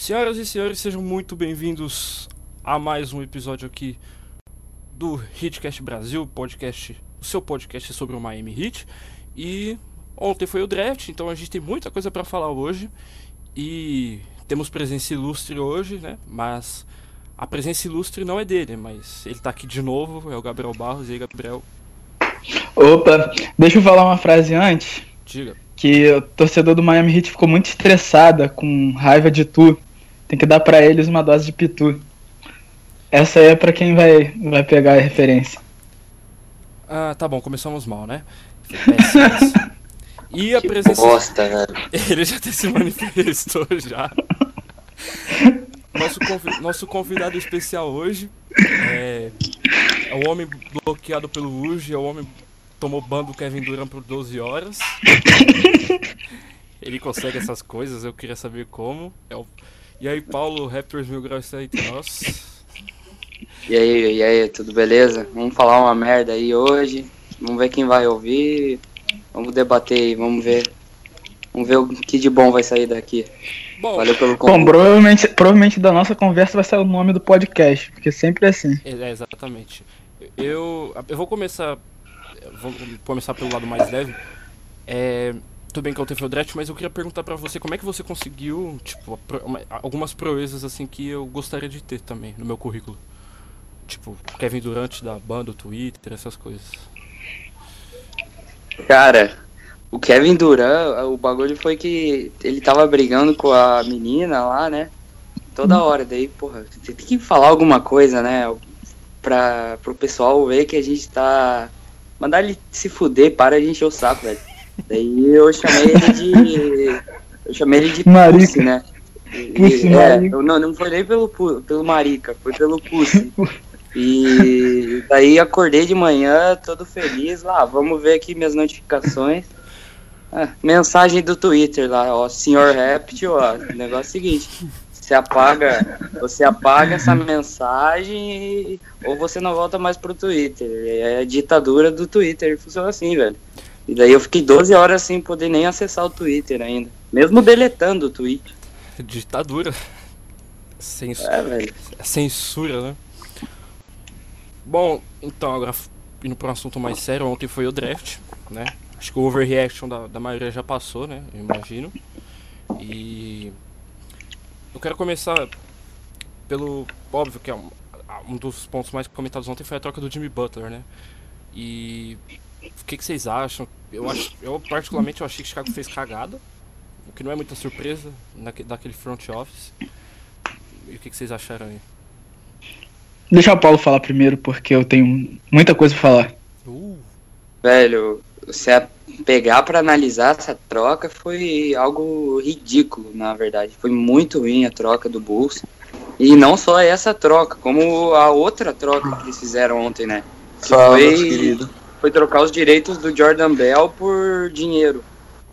Senhoras e senhores, sejam muito bem-vindos a mais um episódio aqui do Hitcast Brasil, podcast, o seu podcast sobre o Miami Heat. E ontem foi o draft, então a gente tem muita coisa para falar hoje. E temos presença ilustre hoje, né? Mas a presença ilustre não é dele, mas ele tá aqui de novo, é o Gabriel Barros. E aí, Gabriel? Opa, deixa eu falar uma frase antes. Diga. Que o torcedor do Miami Heat ficou muito estressada, com raiva de tu. Tem que dar pra eles uma dose de pitu. Essa aí é pra quem vai, vai pegar a referência. Ah, tá bom, começamos mal, né? Péssimo. E a presença. Bosta, né? Ele já até se manifestou já. Nosso, convi- nosso convidado especial hoje é, é o homem bloqueado pelo Uji, é o homem que tomou ban do Kevin Durant por 12 horas. Ele consegue essas coisas, eu queria saber como. É o- E aí, Paulo, Raptors Mil Graus está entre nós. E aí, e aí, tudo beleza? Vamos falar uma merda aí hoje. Vamos ver quem vai ouvir. Vamos debater aí, vamos ver. Vamos ver o que de bom vai sair daqui. Bom, Valeu pelo Bom, convite. provavelmente, provavelmente da nossa conversa vai sair o nome do podcast, porque sempre é assim. É, é, exatamente. Eu, eu vou começar. eu Vou começar pelo lado mais leve. É, tudo bem que foi o draft, mas eu queria perguntar pra você como é que você conseguiu, tipo, algumas proezas assim que eu gostaria de ter também no meu currículo. Tipo, Kevin Durant da banda, o Twitter, essas coisas. Cara, o Kevin Durant, o bagulho foi que ele tava brigando com a menina lá, né? Toda hora. Daí, porra, você tem que falar alguma coisa, né? Pra, pro pessoal ver que a gente tá. Mandar ele se fuder, para de encher o saco, velho. Daí eu chamei ele de. Eu chamei ele de Marica. Pussy, né? E- é, eu não, não foi nem pelo, pelo Marica, foi pelo Pussy. E daí acordei de manhã, todo feliz, lá, vamos ver aqui minhas notificações. Ah, mensagem do Twitter lá, ó, senhor Reptil, ó, o negócio é o seguinte, você apaga, você apaga essa mensagem e- ou você não volta mais pro Twitter. É a ditadura do Twitter, funciona assim, velho. E daí eu fiquei 12 horas sem poder nem acessar o Twitter ainda. Mesmo deletando o tweet. Ditadura. Cens- É, velho. Censura, né? Bom, então, agora indo para um assunto mais sério, ontem foi o draft, né? Acho que o overreaction da, da maioria já passou, né? Eu imagino. E. Eu quero começar pelo. Óbvio que é um, um dos pontos mais comentados ontem foi a troca do Jimmy Butler, né? E. O que, que vocês acham? Eu, acho, eu, particularmente, eu achei que Chicago fez cagada, o que não é muita surpresa naque, daquele front office. E o que, que vocês acharam aí? Deixa o Paulo falar primeiro, porque eu tenho muita coisa pra falar. Uh, Velho, você pegar pra analisar essa troca foi algo ridículo, na verdade. Foi muito ruim a troca do Bulls. E não só essa troca, como a outra troca que eles fizeram ontem, né? Que Fala, foi, querido. Foi trocar os direitos do Jordan Bell por dinheiro.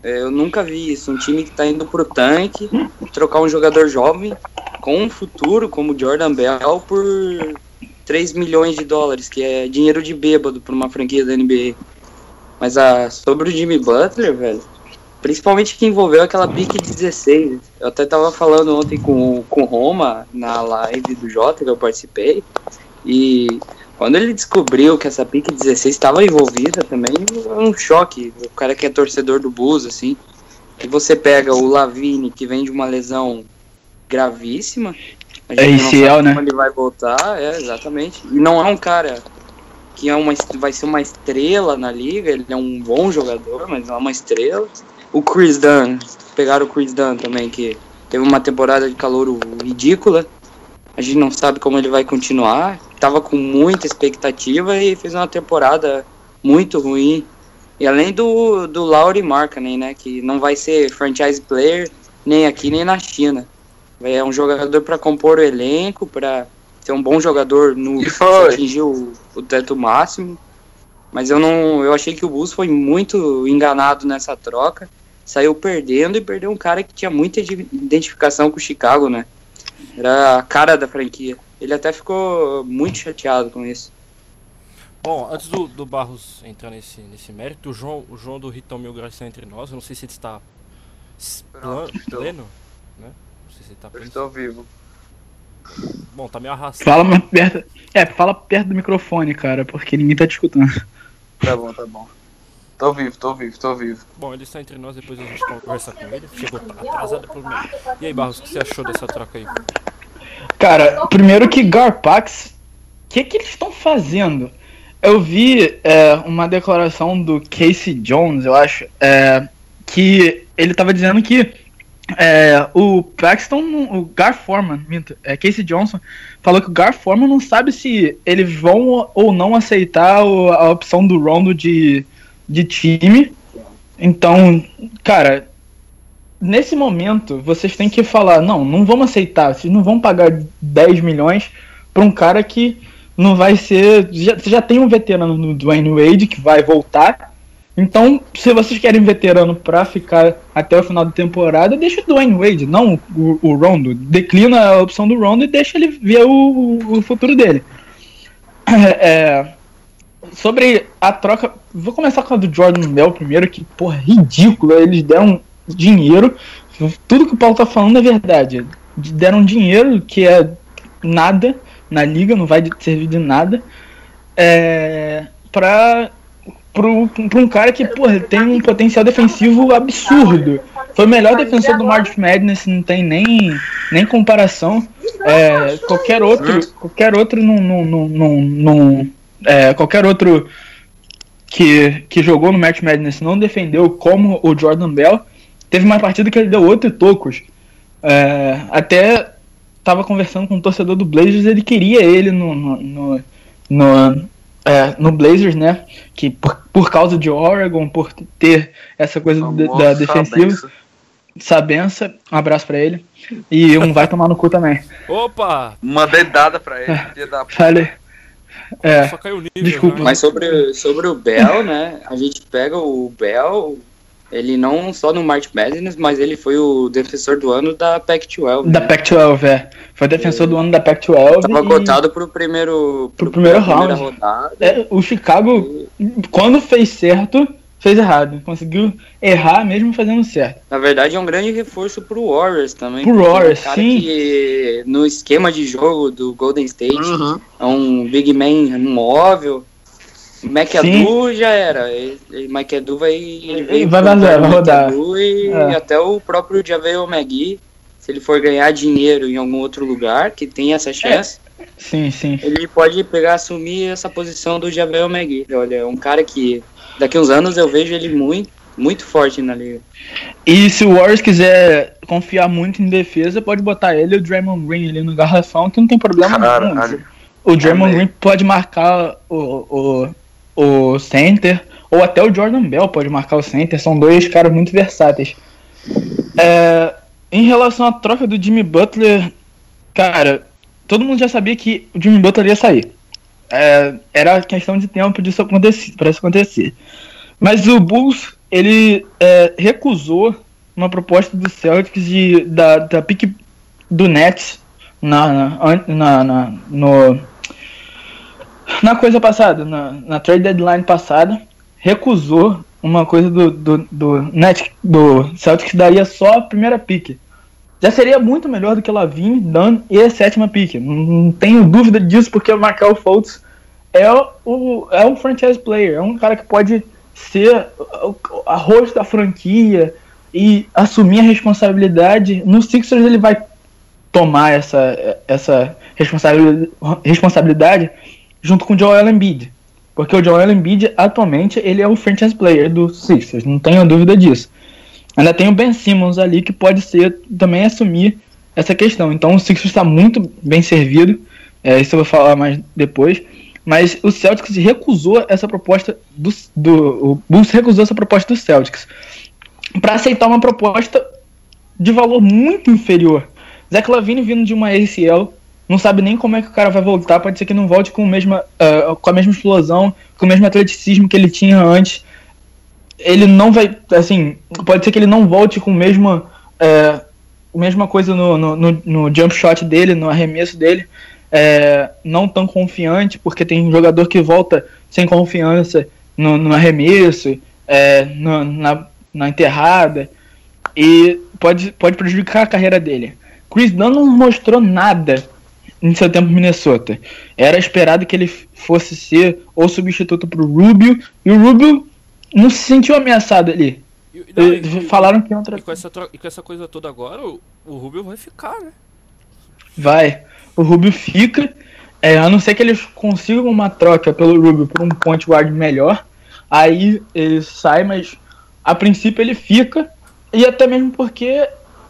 É, Eu nunca vi isso. Um time que tá indo pro tanque, trocar um jogador jovem com um futuro como Jordan Bell por 3 milhões de dólares, que é dinheiro de bêbado pra uma franquia da NBA. Mas a, sobre o Jimmy Butler, velho, principalmente que envolveu aquela pique 16. Eu até tava falando ontem com, com o Roma na live do Jota que eu participei. E quando ele descobriu que essa pique 16 estava envolvida também, é um choque. O cara que é torcedor do Bulls, assim. E você pega o Lavine, que vem de uma lesão gravíssima. A É gente não ACL, sabe né? como ele vai voltar, é, exatamente. E não é um cara que é uma, vai ser uma estrela na liga, ele é um bom jogador, mas não é uma estrela. O Chris Dunn, pegaram o Chris Dunn também, que teve uma temporada de calor ridícula. A gente não sabe como ele vai continuar. Tava com muita expectativa e fez uma temporada muito ruim. E além do, do Laurie Markkanen, né, que não vai ser franchise player nem aqui nem na China. É um jogador para compor o elenco, para ser um bom jogador no atingir o, o teto máximo. Mas eu não, eu achei que o Bulls foi muito enganado nessa troca. Saiu perdendo e perdeu um cara que tinha muita ide- identificação com o Chicago, né? Era a cara da franquia. Ele até ficou muito chateado com isso. Bom, antes do, do Barros entrar nesse, nesse mérito, o João, o João do Ritão Mil está entre nós. Eu não sei se ele está então. pleno, né? Não sei se ele tá Eu pensando. estou vivo. Bom, tá meio arrastado. Fala mais perto. É, fala perto do microfone, cara, porque ninguém tá te escutando. Tá bom, tá bom. Tô vivo, tô vivo, tô vivo. Bom, ele está entre nós, depois a gente conversa com ele. Chegou atrasado por meio. E aí, Barros, o que você achou dessa troca aí? Cara, primeiro que Garpax, o que, que eles estão fazendo? Eu vi é, uma declaração do Casey Jones, eu acho, é, que ele tava dizendo que é, o Paxton, o Gar Forman, minto, é, Casey Johnson, falou que o Gar Forman não sabe se eles vão ou não aceitar o- a opção do Rondo de, de time. Então, cara, nesse momento, vocês têm que falar, não, não vamos aceitar, vocês não vão pagar 10 milhões pra um cara que não vai ser. Já, você já tem um veterano no Dwayne Wade que vai voltar. Então, se vocês querem veterano pra ficar até o final da temporada, deixa o Dwayne Wade, não o, o Rondo. Declina a opção do Rondo e deixa ele ver o, o futuro dele. É, sobre a troca. Vou começar com a do Jordan Bell primeiro, que, porra, ridículo. Eles deram dinheiro. Tudo que o Paulo tá falando é verdade. Deram dinheiro, que é nada na liga, não vai de- servir de nada. É, pra, pro, pra um cara que, porra, tem um potencial defensivo absurdo. Foi o melhor defensor do March Madness, não tem nem, nem comparação. É, qualquer outro, qualquer outro não, não, não, não, não- é, qualquer outro que, que jogou no March Madness não defendeu como o Jordan Bell. Teve uma partida que ele deu oito tocos. É, até tava conversando com um torcedor do Blazers, ele queria ele no, no, no, no, é, no Blazers, né? Que por, por causa de Oregon, por ter essa coisa do- da defensiva, benção. Sabença, um abraço pra ele. E um vai tomar no cu também. Opa! Uma dedada pra ele, da puta. Falei. É, Só caiu o nível. Desculpa. né? Mas sobre, sobre o Bell, né? A gente pega o Bell, ele não só no March Madness, mas ele foi o defensor do ano da Pac-12. da né? Pac-12, é. Foi defensor do ano da Pac-12. Tava e- cotado pro primeiro, Pro primeiro pra primeira round. rodada. É, o Chicago, quando fez certo, fez errado. Conseguiu errar mesmo fazendo certo. Na verdade, é um grande reforço pro Warriors também. Pro Warriors, é um cara sim. que no esquema de jogo do Golden State Uhum. é um big man móvel. O McAdoo já era. Ele- McAdoo vai, ele veio Vai pro vazar, lugar do vai rodar. E É. até o próprio Javel McGee, se ele for ganhar dinheiro em algum outro lugar, que tem essa chance, Sim, sim. ele pode pegar, assumir essa posição do Javel McGee. Olha, é um cara que daqui uns anos eu vejo ele muito, muito forte na liga. E se o Warriors quiser confiar muito em defesa, pode botar ele e o Draymond Green ali no garrafão, que não tem problema nenhum. Caralho. O Draymond. Green pode marcar o, o, o center, ou até o Jordan Bell pode marcar o center. São dois caras muito versáteis. É, em relação à troca do Jimmy Butler, cara, todo mundo já sabia que o Jimmy Butler ia sair. É, era questão de tempo disso acontecer, para isso acontecer. Mas o Bulls, ele é, recusou uma proposta do Celtics de, da, da pick do Nets na, na, na, na- no, na coisa passada, na, na trade deadline passada, recusou uma coisa do, do, do, Net, do Celtics daria só a primeira pick. Já seria muito melhor do que Lavine, Dan e a sétima pick. Não, tenho dúvida disso, porque o Markel Fultz é, o, é um franchise player, é um cara que pode ser a rosto da franquia e assumir a responsabilidade. No Sixers ele vai tomar essa, essa responsabil- responsabilidade junto com o Joel Embiid. Porque o Joel Embiid, atualmente, ele é o franchise player do Sixers, não tenho dúvida disso. Ainda tem o Ben Simmons ali que pode ser também assumir essa questão. Então o Sixers está muito bem servido. É, isso eu vou falar mais depois. Mas o Celtics recusou essa proposta do, do o Bulls recusou essa proposta do Celtics para aceitar uma proposta de valor muito inferior. Zach Lavine vindo de uma ACL, não sabe nem como é que o cara vai voltar, pode ser que não volte com, mesma, ah, com a mesma explosão, com o mesmo atleticismo que ele tinha antes. Ele não vai, assim, pode ser que ele não volte com o mesmo, é, a mesma coisa no, no, no, no jump shot dele, no arremesso dele, é, não tão confiante, porque tem jogador que volta sem confiança no, no arremesso, é, no- na, na enterrada, e pode, pode prejudicar a carreira dele. Chris Dunn não mostrou nada em seu tempo em Minnesota. Era esperado que ele fosse ser o substituto pro Rubio, e o Rubio não se sentiu ameaçado ali. E, não, e- falaram que outra e com essa, e com essa coisa toda agora, o, o Rubio vai ficar, né? Vai. O Rubio fica. É, a não ser que eles consigam uma troca pelo Rubio por um point guard melhor. Aí ele sai, mas a princípio ele fica. E até mesmo porque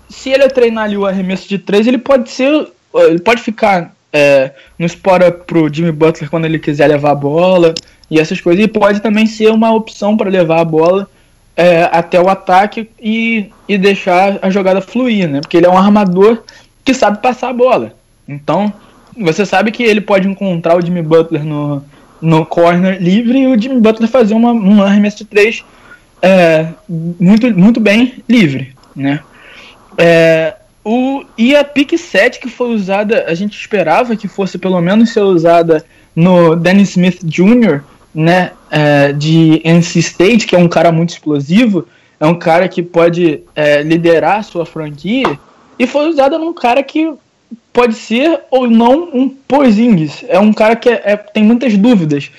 se ele treinar ali o arremesso de três, ele pode ser. Ele pode ficar é, no up pro Jimmy Butler quando ele quiser levar a bola e essas coisas. E pode também ser uma opção para levar a bola é, até o ataque e, e deixar a jogada fluir, né? Porque ele é um armador que sabe passar a bola. Então, você sabe que ele pode encontrar o Jimmy Butler no, no corner livre e o Jimmy Butler fazer uma, um arremesso de é, muito, muito bem livre, né? É, o, e a pick 7 que foi usada, a gente esperava que fosse pelo menos ser usada no Dennis Smith Jr., né, é, de NC State, que é um cara muito explosivo, é um cara que pode é, liderar a sua franquia, e foi usada num cara que pode ser ou não um Porzingis. É um cara que é- é- tem muitas dúvidas.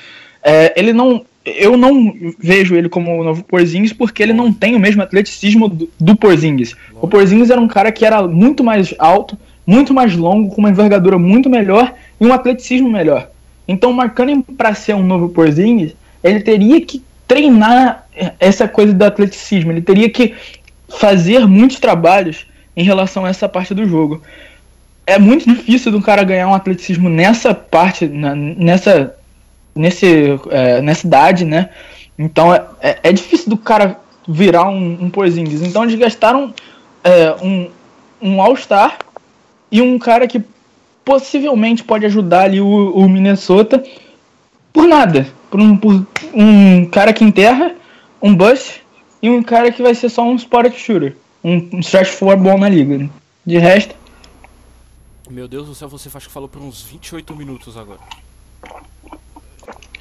É, ele não, eu não vejo ele como o novo Porzingis porque ele não tem o mesmo atleticismo do, do Porzingis. O Porzingis era um cara que era muito mais alto, muito mais longo, com uma envergadura muito melhor e um atleticismo melhor. Então, marcando para ser um novo Porzingis, ele teria que treinar essa coisa do atleticismo. Ele teria que fazer muitos trabalhos em relação a essa parte do jogo. É muito difícil do cara ganhar um atleticismo nessa parte, na- nessa, nesse, é, nessa idade, né? Então é, é, é difícil do cara virar um, um Porzingis. Então eles gastaram é, um, um All-Star e um cara que possivelmente pode ajudar ali o, o Minnesota por nada. Por um, por um cara que enterra, um bust e um cara que vai ser só um spot shooter. Um, um stretch four bom na liga. De resto, Meu Deus do céu, você acho que falou por uns 28 minutos agora.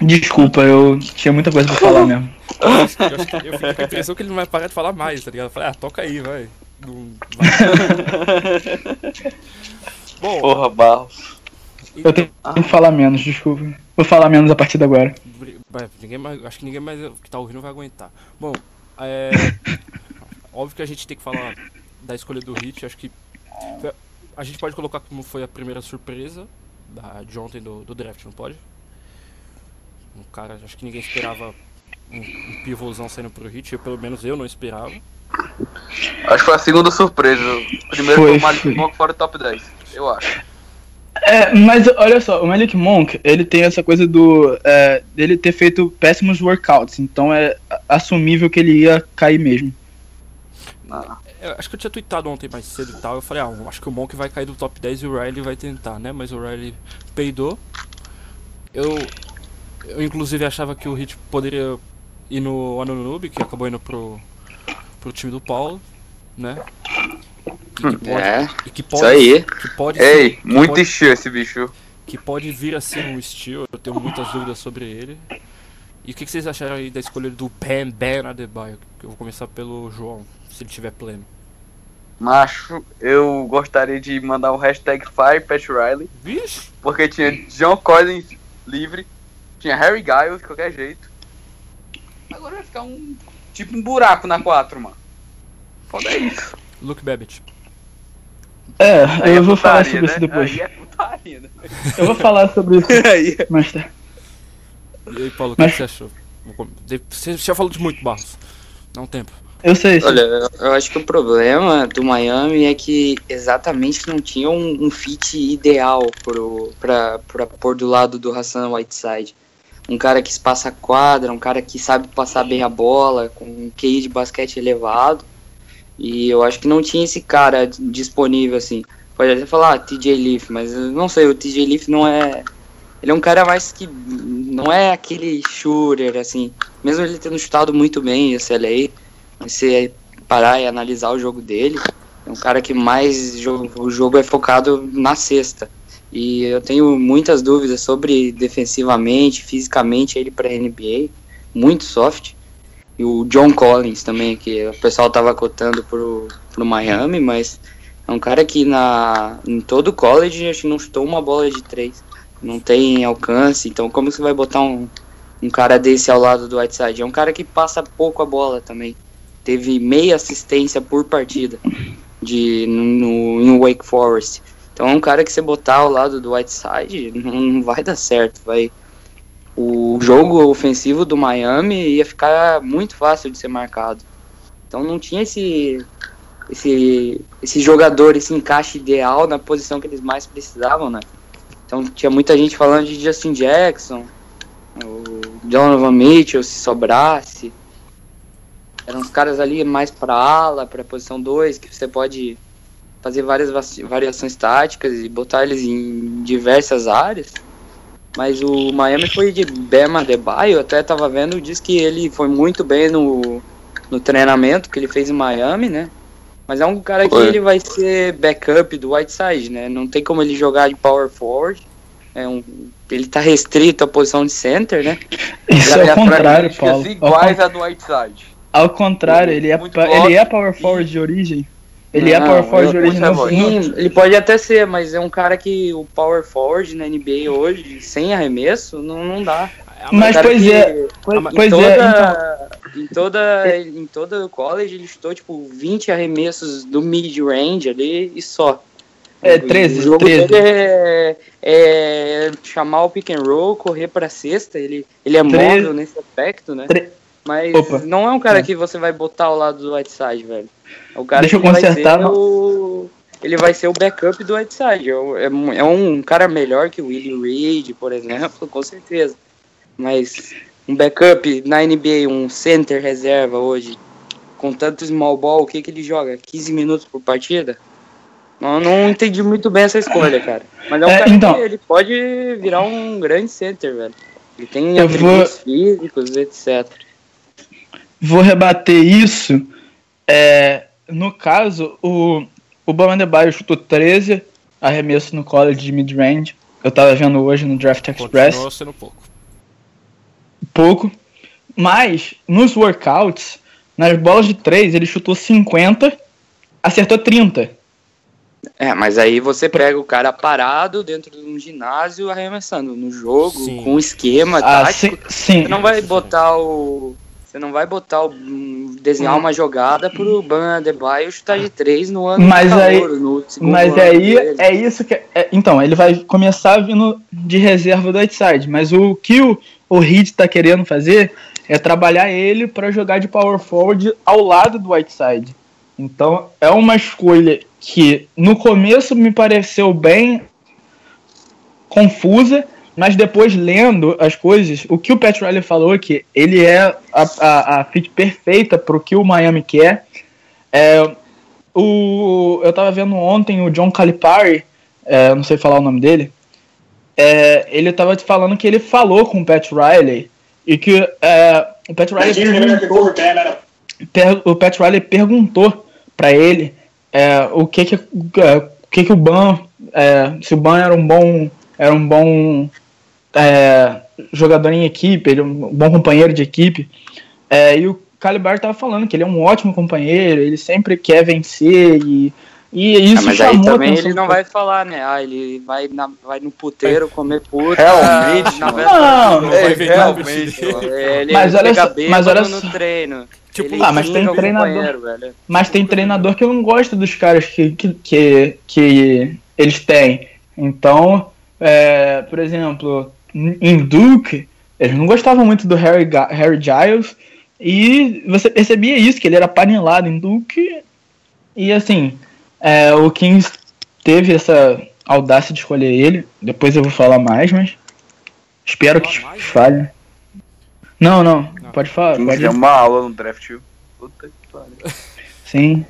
Desculpa, eu tinha muita coisa pra falar mesmo. Eu acho que eu fiquei com a impressão que ele não vai parar de falar mais, tá ligado? Eu falei, ah, toca aí, vai. Não vai. Bom, Porra, Barros. Eu tenho que falar menos, desculpa. Vou falar menos a partir de agora. Ninguém mais, acho que ninguém mais que tá ouvindo vai aguentar. Bom, é. óbvio que a gente tem que falar da escolha do Hit. Acho que. A gente pode colocar como foi a primeira surpresa da, de ontem do, do draft, não pode? Um cara, acho que ninguém esperava um, um pivôzão saindo pro Hit. Eu, pelo menos eu não esperava. Acho que foi a segunda surpresa. Primeiro Foi, foi o Malik foi. Monk fora do top 10. Eu acho. É, mas olha só, o Malik Monk, ele tem essa coisa do. É, dele ter feito péssimos workouts, então é assumível que ele ia cair mesmo. Não. Eu acho que eu tinha tweetado ontem mais cedo e tal. Eu falei, ah, eu acho que o Monk vai cair do top 10 e o Riley vai tentar, né? Mas o Riley peidou. Eu, eu inclusive achava que o Hit poderia ir no Anunub, que acabou indo pro, pro time do Paulo, né? E que pode, É, e que isso pode, aí. que pode, Ei, muito pode, estilo esse bicho. que pode vir a ser um steal. Eu tenho muitas dúvidas sobre ele. E o que, que vocês acharam aí da escolha do Bam Bam Adebayo? Eu vou começar pelo João, se ele tiver pleno. Macho, eu gostaria de mandar um hashtag Fire Pat Riley, Vixe! porque tinha John Collins livre, tinha Harry Giles de qualquer jeito. Agora vai ficar um tipo um buraco na 4, mano. Foda é isso. Luke Babbitt. É, Aí eu é vou falar putaria, sobre né? isso depois. Aí é putaria, né? Eu vou falar sobre isso Aí é- mais tarde. E aí, Paulo, o que Mas- você achou? Você já falou de muito, Barros. Dá um tempo. Eu sei. Olha, eu- eu acho que o problema do Miami é que exatamente não tinha um, um fit ideal pro, pra, pra pôr do lado do Hassan Whiteside. Um cara que espaça a quadra, um cara que sabe passar bem a bola, com um QI de basquete elevado. E eu acho que não tinha esse cara disponível assim. Pode até falar ah, TJ Leaf, mas não sei, o TJ Leaf não é. Ele é um cara mais que. Não é aquele shooter, assim. Mesmo ele tendo chutado muito bem esse LA, você parar e analisar o jogo dele, é um cara que mais o jogo é focado na cesta. E eu tenho muitas dúvidas sobre defensivamente, fisicamente ele para NBA, muito soft. E o John Collins também, que o pessoal tava cotando pro, pro Miami, mas É um cara que na, em todo college acho que não chutou uma bola de três. Não tem alcance, então como você vai botar um, um cara desse ao lado do Whiteside? É um cara que passa pouco a bola também. Teve meia assistência por partida de, no, no, Wake Forest. Então é um cara que você botar ao lado do Whiteside não, não vai dar certo. Vai, o jogo ofensivo do Miami ia ficar muito fácil de ser marcado. Então não tinha esse, esse, esse jogador, esse encaixe ideal na posição que eles mais precisavam, né? Então tinha muita gente falando de Justin Jackson, o Donovan Mitchell, se sobrasse. Eram os caras ali mais para ala, para posição 2, que você pode fazer várias variações táticas e botar eles em diversas áreas. Mas o Miami foi de Bema Debaio, até tava vendo, diz que ele foi muito bem no, no treinamento que ele fez em Miami, né? Mas é um cara que ele vai ser backup do Whiteside, né? Não tem como ele jogar de power forward. É um, ele tá restrito à posição de center, né? Isso é o contrário, Paulo. iguais a do Whiteside. Ao contrário, ele é, ele é power forward de origem. Ele é não, é power forward origem. Sim, ele pode até ser, mas é um cara que o power forward na NBA hoje, sem arremesso, não, não dá. Mas pois é, pois, pois toda, é. Então... Em toda, em toda o college ele estou tipo 20 arremessos do mid range ali e só. É, 13, o jogo 13. dele é, é, chamar o pick and roll, correr pra cesta, ele, ele é 13. móvel nesse aspecto, né? Mas Opa. não é um cara é. que você vai botar ao lado do Whiteside, velho. É o cara Deixa eu consertar. Vai ser o, ele vai ser o backup do Whiteside. É, é um cara melhor que o Willie Reed, por exemplo, com certeza. Mas um backup na NBA, um center reserva hoje, com tanto small ball, o que, que ele joga? 15 minutos por partida? Não, não entendi muito bem essa escolha, cara. Mas é um É, cara então. que ele pode virar um grande center, velho. Ele tem Eu atributos físicos, etc. Vou rebater isso. É, no caso, o, o Bama Debaio chutou 13 arremessos no college de mid-range. Eu tava vendo hoje no Draft Express. Continuou sendo pouco. pouco. Mas nos workouts, nas bolas de 3, ele chutou 50, acertou 30. É, mas aí você pega o cara parado dentro de um ginásio arremessando no jogo, Sim. com um esquema Ah, tático. sim, sim. Você não vai botar o. Você não vai botar o. desenhar uma jogada pro Ban Adebayo chutar de três no ano Mas de aí- calor, no segundo Mas aí dele. é isso que. é- então, ele vai começar vindo de reserva do outside. Mas o que o, o Heat tá querendo fazer é trabalhar ele para jogar de power forward ao lado do Whiteside. Então é uma escolha que no começo me pareceu bem confusa, mas depois lendo as coisas, o que o Pat Riley falou é que ele é a, a, a fit perfeita pro que o Miami quer. É, o, eu tava vendo ontem o John Calipari, é, não sei falar o nome dele, é, ele tava te falando que ele falou com o Pat Riley e que é, o Pat Riley perguntou, per- o Pat Riley perguntou para ele é, o que que, é, o que que o Ban se o Ban era um bom era um bom é, jogador em equipe, ele é um bom companheiro de equipe. É, e o Calibar tava falando que ele é um ótimo companheiro, ele sempre quer vencer e, e isso Ah, mas aí também ele não vai falar, né? Ah, ele vai, na, vai no puteiro comer puta. Realmente, na véspera Não, Não É, ver realmente. É, Ele Mas olha só- mas olha só- no treino. Tipo, Ele ah, mas tem treinador- velho. Mas tem treinador que não gosta dos caras que, que, que, que eles têm. Então, é, por exemplo, em Duke, eles não gostavam muito do Harry, Harry Giles. E você percebia isso, que ele era panelado em Duke. E assim, é, o Kings teve essa audácia de escolher ele. Depois eu vou falar mais, mas espero que mais? falhe. Não, não, Não. pode falar. Quem Pode uma aula no draft. Puta que pariu. Sim.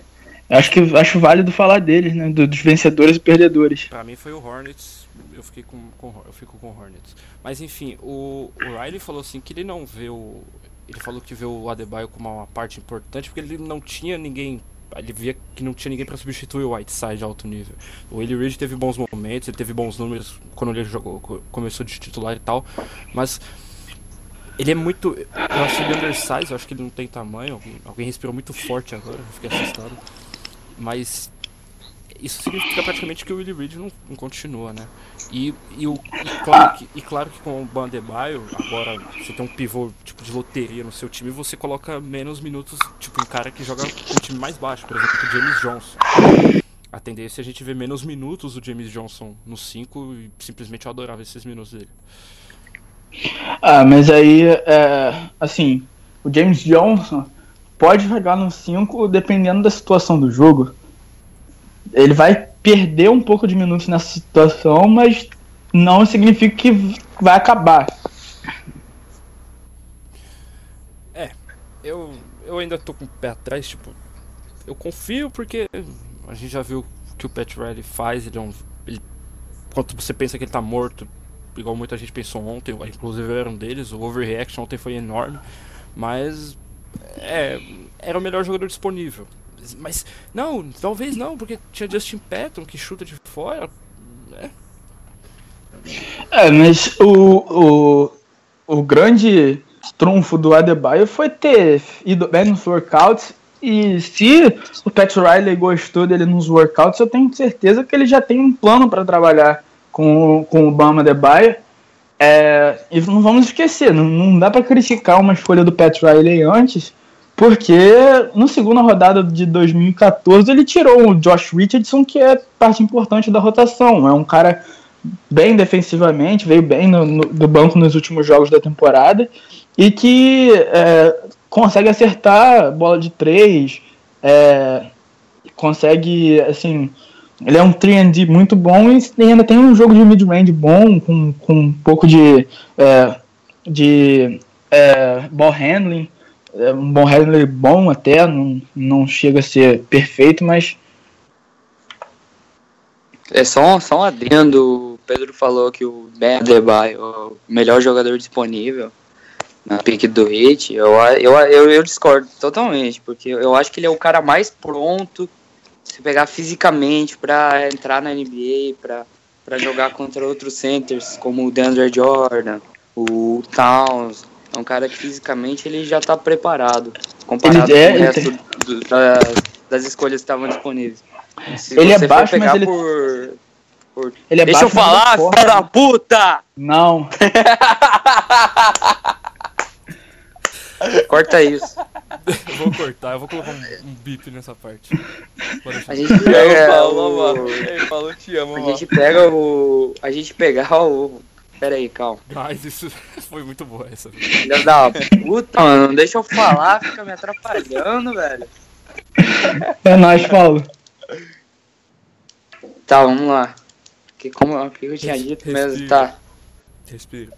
Acho que acho válido falar deles, né? do- Dos vencedores e perdedores. Pra mim foi o Hornets, eu fiquei com, com eu fico com Hornets. Mas enfim, o, o Riley falou assim que ele não vê o ele falou que vê o Adebayo como uma parte importante porque ele não tinha ninguém, ele via que não tinha ninguém pra substituir o Whiteside de alto nível. O Willie Reed teve bons momentos, ele teve bons números quando ele jogou, co- começou de titular e tal, mas ele é muito. Eu achei ele undersized, eu acho que ele não tem tamanho. Alguém, alguém respirou muito forte agora, eu fiquei assustado. Mas isso significa praticamente que o Willie Reed não, não continua, né? E, e, o, e, claro que, e claro que com o Bandebaio, agora você tem um pivô tipo de loteria no seu time, você coloca menos minutos, tipo um cara que joga com um time mais baixo, por exemplo, o James Johnson. A tendência é a gente ver menos minutos do James Johnson no 5 e simplesmente eu adorava esses minutos dele. Ah, mas aí, é, assim, o James Johnson pode jogar no 5 dependendo da situação do jogo. Ele vai perder um pouco de minutos nessa situação, mas não significa que vai acabar. É, eu, eu ainda tô com o pé atrás, tipo, eu confio porque a gente já viu o que o Pat Riley faz, ele é um. Ele, quando você pensa que ele tá morto, igual muita gente pensou ontem, inclusive eu era um deles, o overreaction ontem foi enorme, mas é, era o melhor jogador disponível. Mas não, talvez não, porque tinha Justin Patton que chuta de fora. Né? É, mas o, o, o grande trunfo do Adebayo foi ter ido bem nos workouts. E se o Pat Riley gostou dele nos workouts, eu tenho certeza que ele já tem um plano para trabalhar com, com o Bama Adebayo. É, e não vamos esquecer, não, não dá para criticar uma escolha do Pat Riley antes, porque na segunda rodada de 2014 ele tirou o Josh Richardson, que é parte importante da rotação. É um cara bem defensivamente, veio bem no, no, do banco nos últimos jogos da temporada e que é, consegue acertar bola de três, é, consegue, assim, ele é um 3D muito bom e ainda tem um jogo de mid-range bom, com, com um pouco de, é, de é, ball handling é um bom handler bom até, não, não chega a ser perfeito, mas. É só, só um adendo. O Pedro falou que o Ben Debye é o melhor jogador disponível na pick do Hit. Eu, eu, eu, eu discordo totalmente, porque eu acho que ele é o cara mais pronto se pegar fisicamente para entrar na NBA, para jogar contra outros centers como o DeAndre Jordan, o Towns, é um cara que fisicamente ele já está preparado, comparado ele, é, com o resto tem... do, da, das escolhas que estavam disponíveis. Se ele é baixo, mas ele... Por, por... ele é Deixa baixo, eu falar, é filho da puta! Não. Corta isso. Eu vou cortar, eu vou colocar um, um bip nessa parte. A gente pega o... Ele falou te amo, A gente pega o... A gente pegar o Pera aí, calma. Mas isso foi muito boa essa. Filha da puta, mano. Não deixa eu falar, fica me atrapalhando, velho. É nóis, Paulo. Tá, vamos lá. Que, como que eu tinha dito Respira. mesmo? Tá. Respira.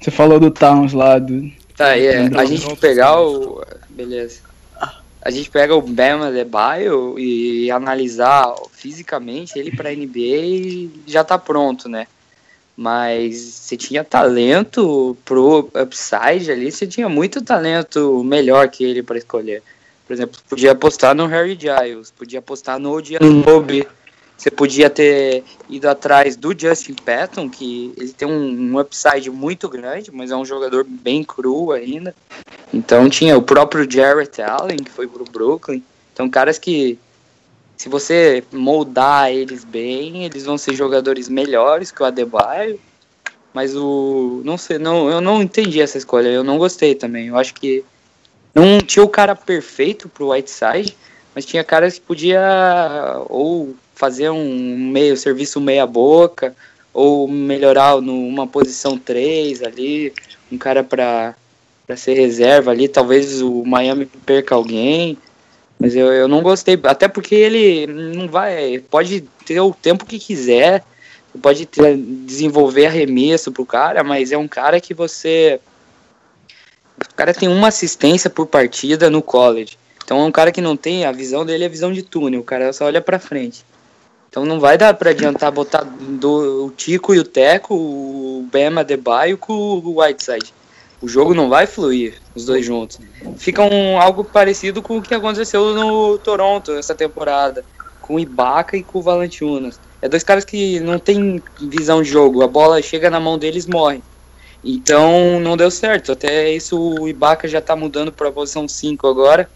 Você falou do Towns lá do. Tá, é. A gente pegar o. Beleza. A gente pega o Bama Debaio e analisar fisicamente ele pra NBA já tá pronto, né? Mas você tinha talento pro upside ali, você tinha muito talento melhor que ele para escolher. Por exemplo, podia apostar no Harry Giles, podia apostar no Odianobi, você podia ter ido atrás do Justin Patton, que ele tem um, um, upside muito grande, mas é um jogador bem cru ainda. Então tinha o próprio Jarrett Allen, que foi pro Brooklyn. Então caras que se você moldar eles bem, eles vão ser jogadores melhores que o Adebayo. Mas o. Não sei, não, eu não entendi essa escolha. Eu não gostei também. Eu acho que não tinha o cara perfeito pro Whiteside, mas tinha caras que podia ou fazer um meio serviço meia boca, ou melhorar numa posição 3 ali, um cara para ser reserva ali, talvez o Miami perca alguém. Mas eu, eu não gostei, até porque ele não vai. Pode ter o tempo que quiser, pode ter, desenvolver arremesso pro cara, mas é um cara que você. O cara tem uma assistência por partida no college. Então é um cara que não tem, a visão dele é visão de túnel, o cara só olha pra frente. Então não vai dar pra adiantar botar do, o Tico e o Teco, o Bema Debaio com o Whiteside o jogo não vai fluir os dois juntos. Fica um, algo parecido com o que aconteceu no Toronto essa temporada, com o Ibaka e com o Valanciunas. É dois caras que não tem visão de jogo, a bola chega na mão deles morre. Então não deu certo. Até isso o Ibaka já tá mudando para a posição 5 agora.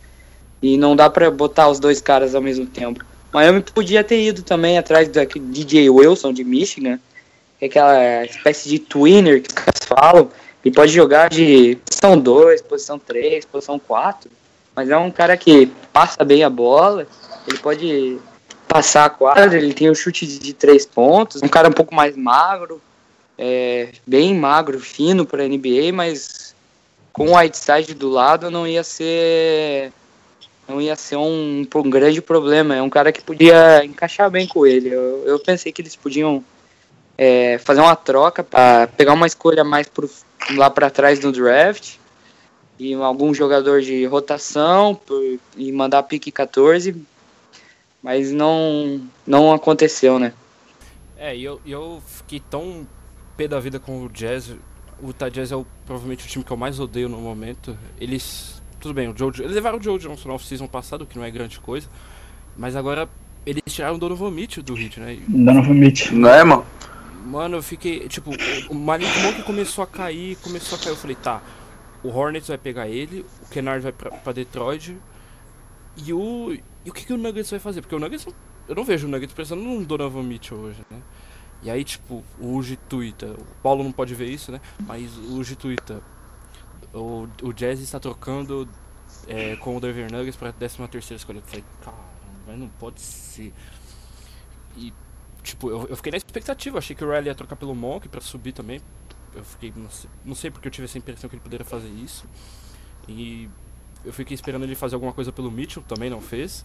E não dá para botar os dois caras ao mesmo tempo. Miami podia ter ido também atrás do DJ Wilson de Michigan, que é aquela espécie de twinner que os caras falam. Ele pode jogar de posição 2, posição 3, posição 4, mas é um cara que passa bem a bola, ele pode passar a quadra, ele tem o um chute de três pontos, um cara um pouco mais magro, é, bem magro, fino para NBA, mas com o Whiteside do lado não ia ser não ia ser um, um, grande problema. É um cara que podia encaixar bem com ele. Eu, eu pensei que eles podiam é, fazer uma troca para pegar uma escolha mais pro, lá para trás no draft e algum jogador de rotação por, e mandar pique 14, mas não não aconteceu, né? É, e eu, eu fiquei tão pé da vida com o Jazz. O Utah Jazz é o, provavelmente o time que eu mais odeio no momento. Eles tudo bem, o Joe, eles levaram o Joe Johnson no off-season passado, que não é grande coisa. Mas agora eles tiraram o Donovan Mitchell do Heat, né? Donovan Mitchell. Não é, mano? Mano, eu fiquei, tipo, o Malik Monk começou a cair, começou a cair. Eu falei, tá, o Hornets vai pegar ele, o Kennard vai pra, pra Detroit. E o. E o que, que o Nuggets vai fazer? Porque o Nuggets. Eu não vejo o Nuggets pensando num Donovan Mitchell hoje, né? E aí, tipo, o Uji twitta. O Paulo não pode ver isso, né? Mas o Uji twitta o, o Jazz está trocando é, com o Denver Nuggets para a 13 terceira escolha. Eu falei, caramba, não pode ser. E, tipo, eu, eu fiquei na expectativa. Achei que o Riley ia trocar pelo Monk para subir também. Eu fiquei, não sei, não sei porque eu tive essa impressão que ele poderia fazer isso. E eu fiquei esperando ele fazer alguma coisa pelo Mitchell, também não fez.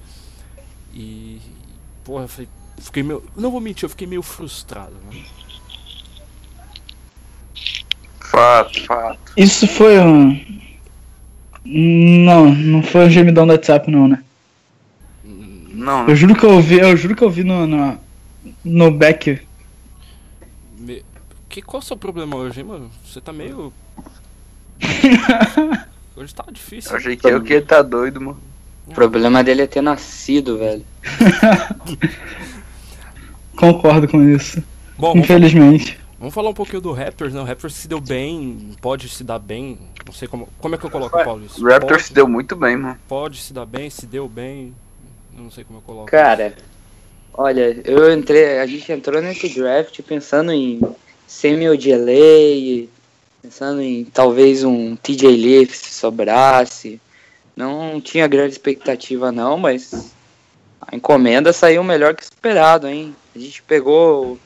E, porra, eu falei, fiquei meio. Não vou mentir, eu fiquei meio frustrado, né? Fato, fato. Isso foi um. Não, não foi um gemidão do WhatsApp não, né? Não. Eu juro que eu vi, eu juro que eu vi no, no, no back. Me... Que, qual é o seu problema hoje, hein, mano? Você tá meio. hoje tá difícil. Eu achei que é o que tá doido, mano. O problema dele é ter nascido, velho. Concordo com isso. Bom, Infelizmente. Vamos falar um pouquinho do Raptors, né? O Raptors se deu bem, pode se dar bem. Não sei como. Como é que eu coloco, Paulo? Isso? O Raptors pode, se deu muito bem, mano. Pode se dar bem, se deu bem. Não sei como eu coloco. Cara, olha, eu entrei. A gente entrou nesse draft pensando em semi OGLA, pensando em talvez um TJ Leaf se sobrasse. Não tinha grande expectativa não, mas a encomenda saiu melhor que esperado, hein? A gente pegou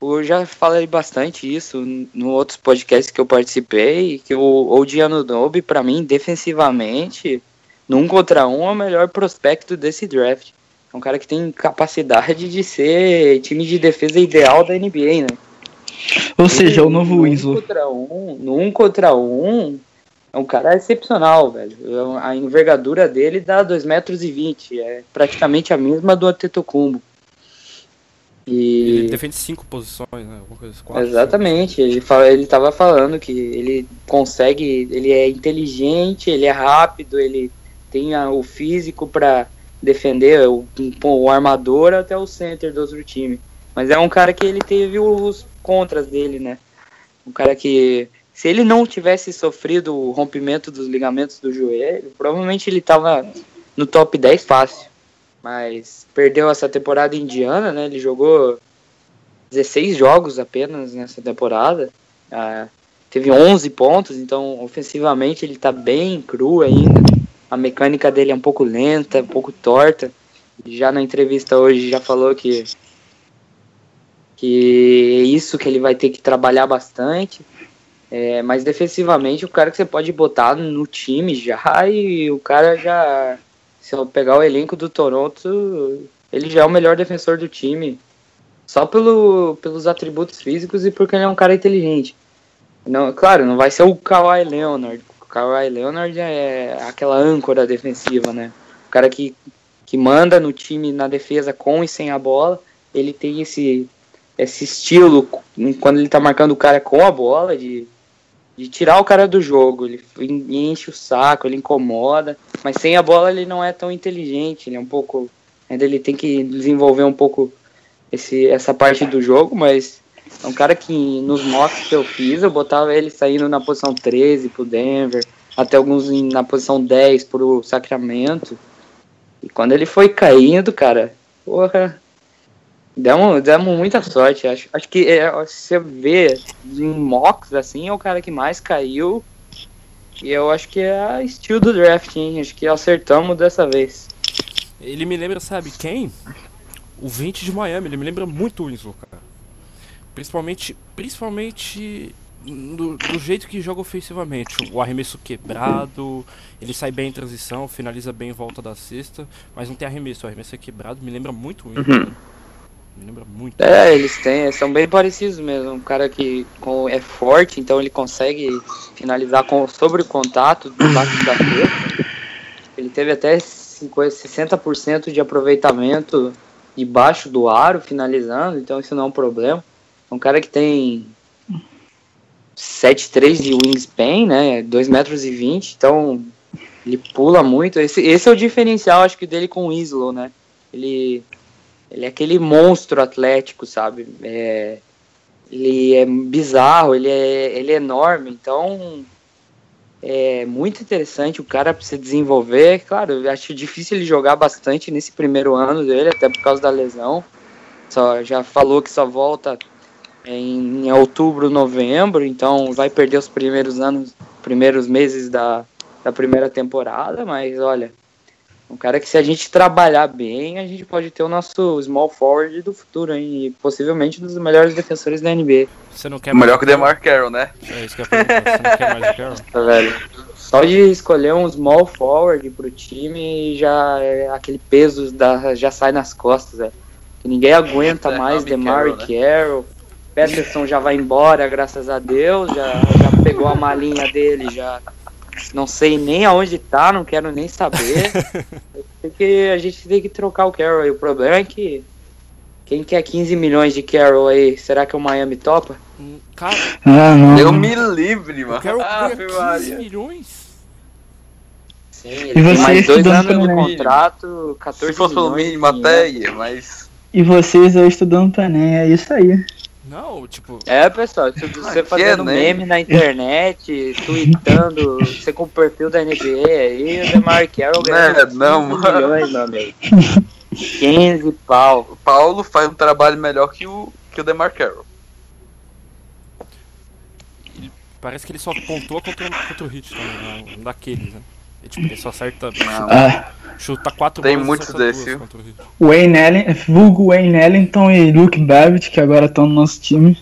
eu já falei bastante isso no outros podcasts que eu participei, que o Odiano Nobe, para mim, defensivamente, num contra um, é o melhor prospecto desse draft. É um cara que tem capacidade de ser time de defesa ideal da NBA, né? Ou seja, o novo Winslow. Contra um, num contra um, é um cara excepcional, velho. A envergadura dele dá 2,20 metros, e 20, é praticamente a mesma do Antetokounmpo. E... Ele defende cinco posições, né? Coisa, quatro, Exatamente. Ele, fala, ele tava falando que ele consegue, ele é inteligente, ele é rápido, ele tem a, o físico para defender o, o armador até o center do outro time. Mas é um cara que ele teve os contras dele, né? Um cara que, se ele não tivesse sofrido o rompimento dos ligamentos do joelho, provavelmente ele tava no top 10 fácil mas perdeu essa temporada indiana, né? Ele jogou 16 jogos apenas nessa temporada. Ah, teve 11 pontos, então ofensivamente ele tá bem cru ainda. A mecânica dele é um pouco lenta, um pouco torta. Já na entrevista hoje já falou que que é isso que ele vai ter que trabalhar bastante. É, mas defensivamente o cara que você pode botar no time já e o cara já se eu pegar o elenco do Toronto, ele já é o melhor defensor do time. Só pelo, pelos atributos físicos e porque ele é um cara inteligente. Não, claro, não vai ser o Kawhi Leonard. O Kawhi Leonard é aquela âncora defensiva, né? O cara que, que manda no time na defesa com e sem a bola. Ele tem esse, esse estilo quando ele tá marcando o cara com a bola, de de tirar o cara do jogo. Ele enche o saco, ele incomoda, mas sem a bola ele não é tão inteligente. Ele é um pouco. Ainda ele tem que desenvolver um pouco esse, essa parte do jogo, mas é um cara que nos mocks que eu fiz, eu botava ele saindo na posição 13 pro Denver, até alguns na posição 10 pro Sacramento. E quando ele foi caindo, cara, porra. Demos, demos muita sorte. Acho, acho que é, você vê em mocks, assim, é o cara que mais caiu. E eu acho que é estilo do draft, hein? Acho que acertamos dessa vez. Ele me lembra, sabe quem? O 20 de Miami, ele me lembra muito o Winslow, cara. Principalmente, principalmente do, do jeito que joga ofensivamente. O arremesso quebrado, ele sai bem em transição, finaliza bem em volta da cesta, mas não tem arremesso. O arremesso é quebrado, me lembra muito o. Uhum. Me lembra muito. É, eles têm, são bem parecidos mesmo. Um cara que com, é forte, então ele consegue finalizar com, sobre o contato debaixo da cesta. Ele teve até 50, 60% de aproveitamento debaixo do aro, finalizando, então isso não é um problema. É um cara que tem 7'3 de wingspan, né? 2 metros e 20, então ele pula muito. Esse, esse é o diferencial, acho que, dele com o Islow, né? Ele, ele é aquele monstro atlético, sabe? É, ele é bizarro, ele é, ele é enorme, então é muito interessante o cara para se desenvolver. Claro, acho difícil ele jogar bastante nesse primeiro ano dele, até por causa da lesão. Só já falou que só volta em, outubro, novembro, então vai perder os primeiros anos, primeiros meses da, da primeira temporada, mas olha, um cara que se a gente trabalhar bem, a gente pode ter o nosso small forward do futuro, hein? E possivelmente um dos melhores defensores da NBA. Você não quer Melhor que o DeMar Carroll, né? É isso que eu ia perguntar. Você não quer mais o Carroll? Tá, velho? Só de escolher um small forward pro time, já é aquele peso da, já sai nas costas, velho. Que ninguém aguenta É, mais DeMar Carroll, né? Carroll. Peterson já vai embora, graças a Deus. Já, já pegou a malinha dele, já não sei nem aonde tá, não quero nem saber. Tem que, a gente tem que trocar o Carroll. E o problema é que quem quer 15 milhões de Carroll aí, será que o Miami topa? Hum, Cara, Ah, não. Eu me livre, mano. o Carroll Ah, ganha 15 Maria. milhões. Sim, E ele tem você mais dois anos mínimo. contrato, 14 Se fosse pelo mínimo até ia, mas. E vocês aí estudando Enem, é isso aí. Não, tipo, É, pessoal, você fazendo né? meme na internet, tweetando, você com o perfil da NBA aí, o DeMar Carroll Né, ganhando não, 15 mano. milhões, meu amigo. 15 pau. O Paulo faz um trabalho melhor que o, que o DeMar Carroll. parece que ele só pontua contra, contra o Hit também, um daqueles, né? Ele, tipo, ele só acerta. Não. Ah, Chuta quatro Tem muitos acerta duas desse, viu? contra o. Wayne Allen, vulgo Wayne Ellington e Luke Babbitt, que agora estão no nosso time.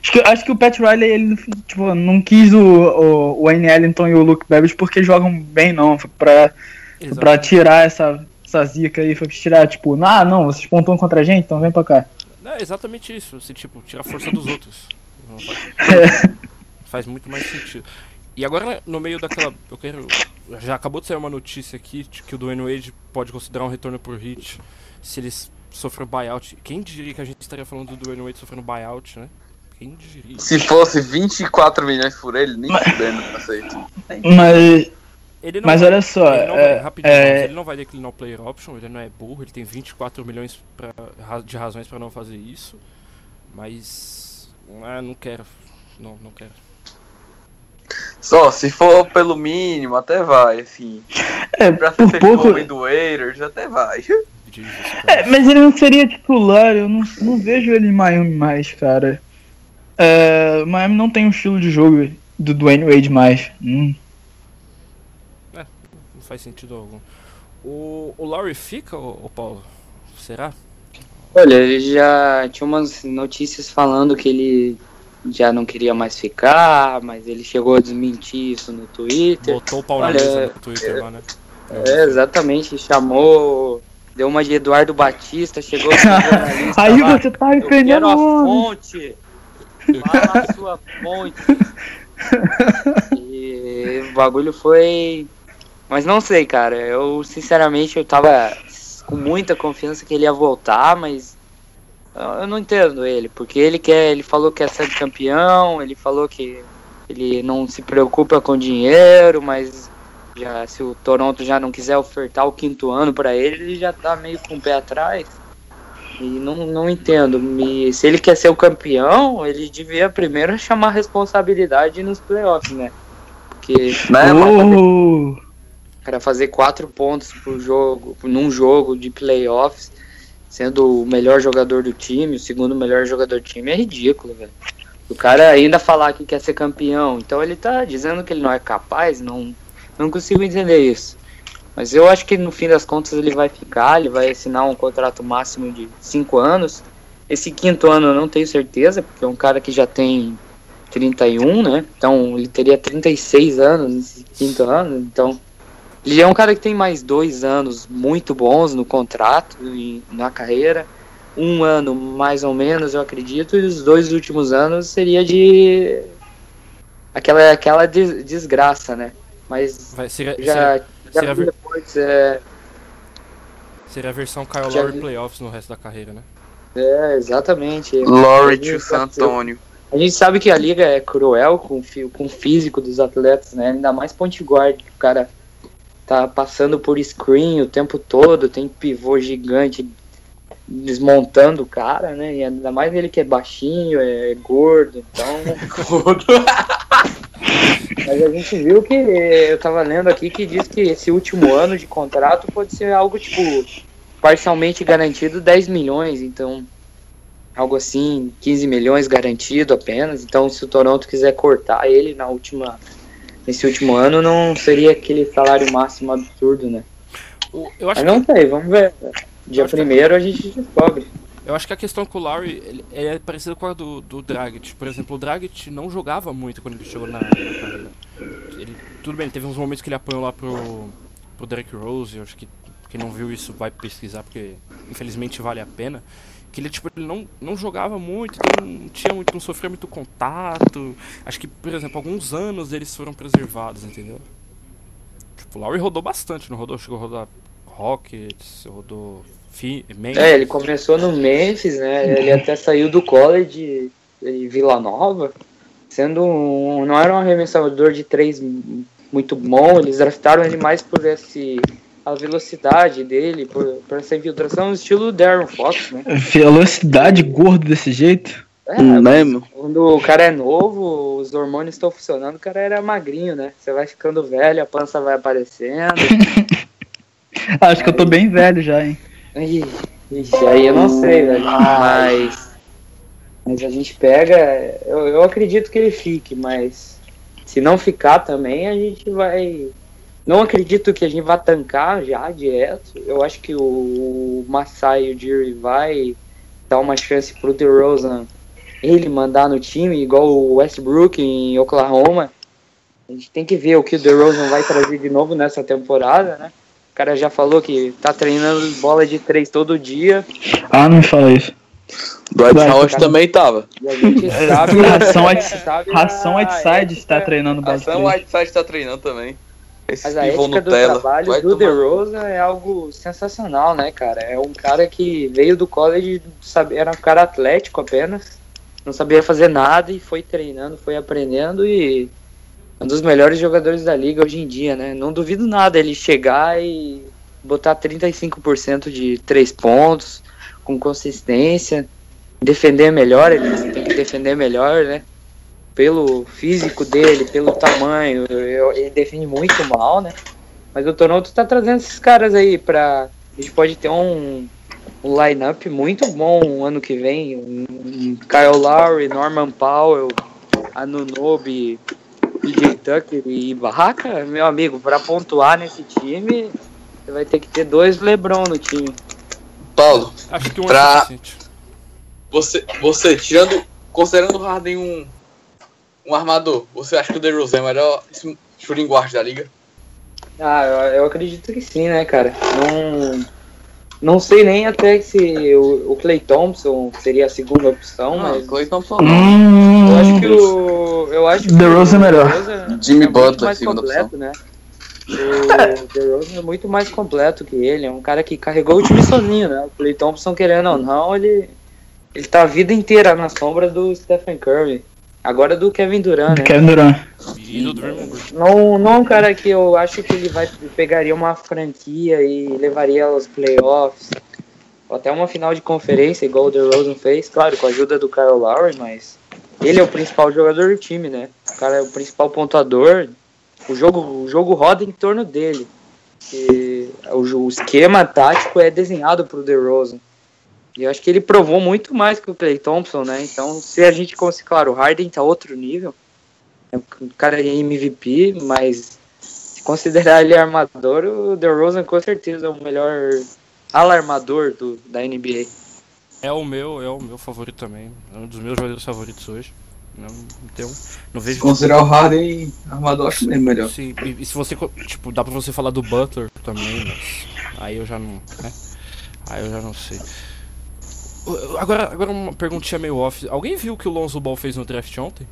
Acho que, acho que o Pat Riley, ele tipo, não quis o, o Wayne Ellington e o Luke Babbitt porque jogam bem, não. Foi pra, Exato. pra tirar essa, essa zica aí, foi tirar, tipo, ah, não, vocês pontuam contra a gente, então vem pra cá. É exatamente isso. Você, tipo, tira a força dos outros. Faz muito mais sentido. E agora, no meio daquela. Eu quero. Já acabou de sair uma notícia aqui de que o Dwayne Wade pode considerar um retorno pro Hit se eles sofrem buyout. Quem diria que a gente estaria falando do Dwayne Wade sofrendo buyout, né? Quem diria? Se fosse 24 milhões por ele, nem fudendo não aceito. Mas, Ele mas vai- olha só, Ele não, vai, é, rapidinho, é, mas ele não vai declinar o player option, ele não é burro, ele tem 24 milhões pra, ra- de razões pra não fazer isso. Mas. Ah, não quero. Não, não quero. Só, se for pelo mínimo, até vai, assim. é, Pra por ser pouco. homem do Waiters, até vai. É, mas ele não seria titular, eu não, não vejo ele em Miami mais, cara. É, Miami não tem um estilo de jogo do Dwayne Wade mais. Hum. Não faz sentido algum. O, o Lowry fica, ô Paulo? Será? Olha, ele já tinha umas notícias falando que ele já não queria mais ficar, mas ele chegou a desmentir isso no Twitter. Botou o pau Olha, no Twitter lá, né? É, exatamente, chamou, deu uma de Eduardo Batista, chegou Aí lá, você tá quero a fonte, fala a sua fonte. E o bagulho foi... Mas não sei, cara, eu sinceramente eu tava com muita confiança que ele ia voltar, mas eu não entendo ele, porque ele quer, ele falou que quer ser campeão, ele falou que ele não se preocupa com dinheiro, mas já se o Toronto já não quiser ofertar o quinto ano pra ele, ele já tá meio com o pé atrás. E não, não entendo. Me, se ele quer ser o campeão, ele devia primeiro chamar responsabilidade nos playoffs, né? Porque Né, mano? Oh, para fazer quatro pontos por jogo, num jogo de playoffs, sendo o melhor jogador do time, o segundo melhor jogador do time, é ridículo, velho. O cara ainda falar que quer ser campeão, então ele tá dizendo que ele não é capaz, não, não consigo entender isso. Mas eu acho que no fim das contas ele vai ficar, ele vai assinar um contrato máximo de 5 anos. Esse quinto ano eu não tenho certeza, porque é um cara que já tem 31, né? Então ele teria 36 anos nesse quinto ano. Então ele é um cara que tem mais dois anos muito bons no contrato e na carreira. Um ano mais ou menos, eu acredito, e os dois últimos anos seria de aquela aquela des- desgraça, né? Mas Vai, seria, já, seria, já ver- depois, é, seria a versão Kyle Já Lowry playoffs no resto da carreira, né? é exatamente. Gente to San Antonio. A gente sabe que a liga é cruel com, com o físico dos atletas, né? Ainda mais point guard, que o cara tá passando por screen o tempo todo, tem pivô gigante desmontando o cara, né? E ainda mais ele que é baixinho, é gordo, então. Mas a gente viu que eu tava lendo aqui que diz que esse último ano de contrato pode ser algo tipo parcialmente garantido 10 milhões, então algo assim, 15 milhões garantido apenas. Então, se o Toronto quiser cortar ele na última nesse último ano, não seria aquele salário máximo absurdo, né? Eu, acho Mas não sei, vamos ver. Dia acho que- primeiro a gente descobre. Eu acho que a questão com o Lowry é parecida com a do, do Dragic. Por exemplo, o Dragic não jogava muito quando ele chegou na, na carreira. Ele, tudo bem, teve uns momentos que ele apanhou lá pro, pro Derrick Rose. Eu acho que quem não viu isso vai pesquisar, porque infelizmente vale a pena. Que ele, tipo, ele não, não jogava muito, então não tinha muito, não sofria muito contato. Acho que, por exemplo, alguns anos eles foram preservados, entendeu? Tipo, o Lowry rodou bastante, não rodou? Chegou a rodar Rockets, rodou Memphis. É, ele começou no Memphis, né? Ele até saiu do college em Vila Nova, sendo um, não era um arremessador de três muito bom. Eles draftaram ele mais por esse a velocidade dele, por, por essa infiltração, estilo Darren Fox, né? Velocidade gordo desse jeito? É, mesmo? quando o cara é novo, os hormônios estão funcionando, o cara era magrinho, né? Você vai ficando velho, a pança vai aparecendo. Acho que eu tô bem velho já, hein? Ixi, aí eu não sei, velho. Mas. Mas a gente pega. Eu, eu acredito que ele fique, mas. Se não ficar também, a gente vai. Não acredito que a gente vai tancar já direto. Eu acho que o, Masai e o Jerry vai dar uma chance pro DeRozan ele mandar no time, igual o Westbrook em Oklahoma. A gente tem que ver o que o DeRozan vai trazer de novo nessa temporada, né? O cara já falou que tá treinando bola de três todo dia. Ah, não me fala isso. Dwight Howard cara. também tava. E a gente sabe. Ração Ração Whiteside está treinando bastante. Whiteside tá treinando também. Esse Mas a ética do Nutella. trabalho Vai do tomar- DeRozan é algo sensacional, né, cara? É um cara que veio do college, sabe, era um cara atlético apenas, não sabia fazer nada e foi treinando, foi aprendendo e um dos melhores jogadores da liga hoje em dia, né? Não duvido nada ele chegar e botar 35% de três pontos com consistência, defender melhor, ele tem que defender melhor, né? Pelo físico dele, pelo tamanho, eu- ele defende muito mal, né? Mas o Toronto tá trazendo esses caras aí pra. A gente pode ter um, um line-up muito bom ano que vem. Um, um Kyle Lowry, Norman Powell, Anunobi, PJ Tucker e Barraca, meu amigo, pra pontuar nesse time, você vai ter que ter dois LeBron no time. Paulo, Acho que um Pra- é você, você tirando, considerando o Harden um, um armador, você acha que o DeRozan é o melhor shooting guard da liga? Ah, eu, eu acredito que sim, né, cara? Não, não sei nem até se o, o Clay Thompson seria a segunda opção, Não, mas Clay Thompson não. Hum, eu acho que o. Eu acho que DeRozan o é melhor. DeRozan Jimmy é muito Butler, mais segunda completo, né? O DeRozan é muito mais completo que ele, é um cara que carregou o time sozinho, né? O Clay Thompson, querendo ou não, ele, ele tá a vida inteira na sombra do Stephen Curry. Agora do Kevin Durant, né? Kevin Durant. Não, não é um cara que eu acho que ele vai pegaria uma franquia e levaria ela aos playoffs. Ou até uma final de conferência, igual o DeRozan fez, claro, com a ajuda do Kyle Lowry, mas ele é o principal jogador do time, né? O cara é o principal pontuador. O jogo, o jogo roda em torno dele. E o, o esquema tático é desenhado pro DeRozan. E eu acho que ele provou muito mais que o Clay Thompson, né? Então, se a gente conseguir, claro, o Harden tá outro nível. É um cara é MVP, mas se considerar ele armador, o DeRozan com certeza é o melhor alarmador do, da NBA. É o meu, é o meu favorito também. É um dos meus jogadores favoritos hoje. Não, então, não Se vejo. considerar o Harden armador, acho mesmo melhor. Sim, e, e se você. Tipo, dá pra você falar do Butler também, mas. Aí eu já não. Né? Aí eu já não sei. O- Agora, agora uma perguntinha meio off. Alguém viu o que o Lonzo Ball fez no draft ontem?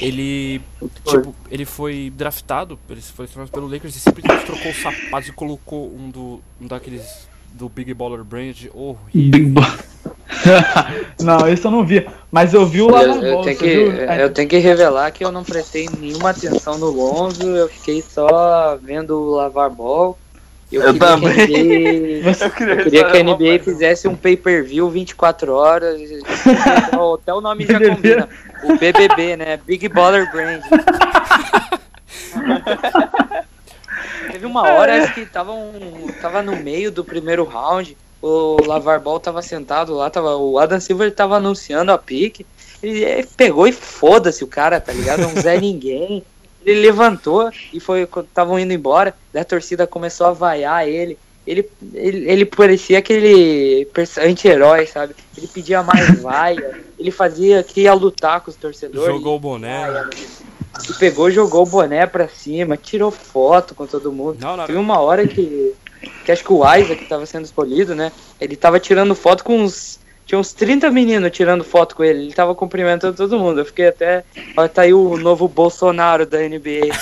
Ele. Tipo, ele foi draftado, ele foi draftado pelo Lakers e simplesmente trocou os sapatos e colocou um, do, um daqueles. Do Big Baller Brand horrível. Big não, isso eu não vi. Mas eu vi o Eu, Lavon eu Ball, tenho que, viu? Eu tenho que revelar que eu não prestei nenhuma atenção no Lonzo, eu fiquei só vendo o Lavar Ball. Eu queria também. Que NBA, você- eu queria que a NBA fizesse um pay-per-view 24 horas. Até o nome já combina. O BBB, né? Big Baller Brand. Teve uma hora acho que tava, um, tava no meio do primeiro round. O Lavar Ball tava sentado lá, tava, o Adam Silver tava anunciando a pique. Ele pegou e foda-se o cara, tá ligado? Um Zé Ninguém. Ele levantou e foi quando estavam indo embora. a torcida começou a vaiar ele. Ele, ele, ele parecia aquele anti-herói, sabe? Ele pedia mais vaia. Ele fazia que ia lutar com os torcedores. Jogou o boné. E pegou, jogou o boné pra cima, tirou foto com todo mundo. Não, não. Uma hora que, que acho que o Isaac tava sendo escolhido, né? Ele tava tirando foto com uns. Tinha uns 30 meninos tirando foto com ele. Ele tava cumprimentando todo mundo. Eu fiquei até. Ó, tá aí o novo Bolsonaro da NBA.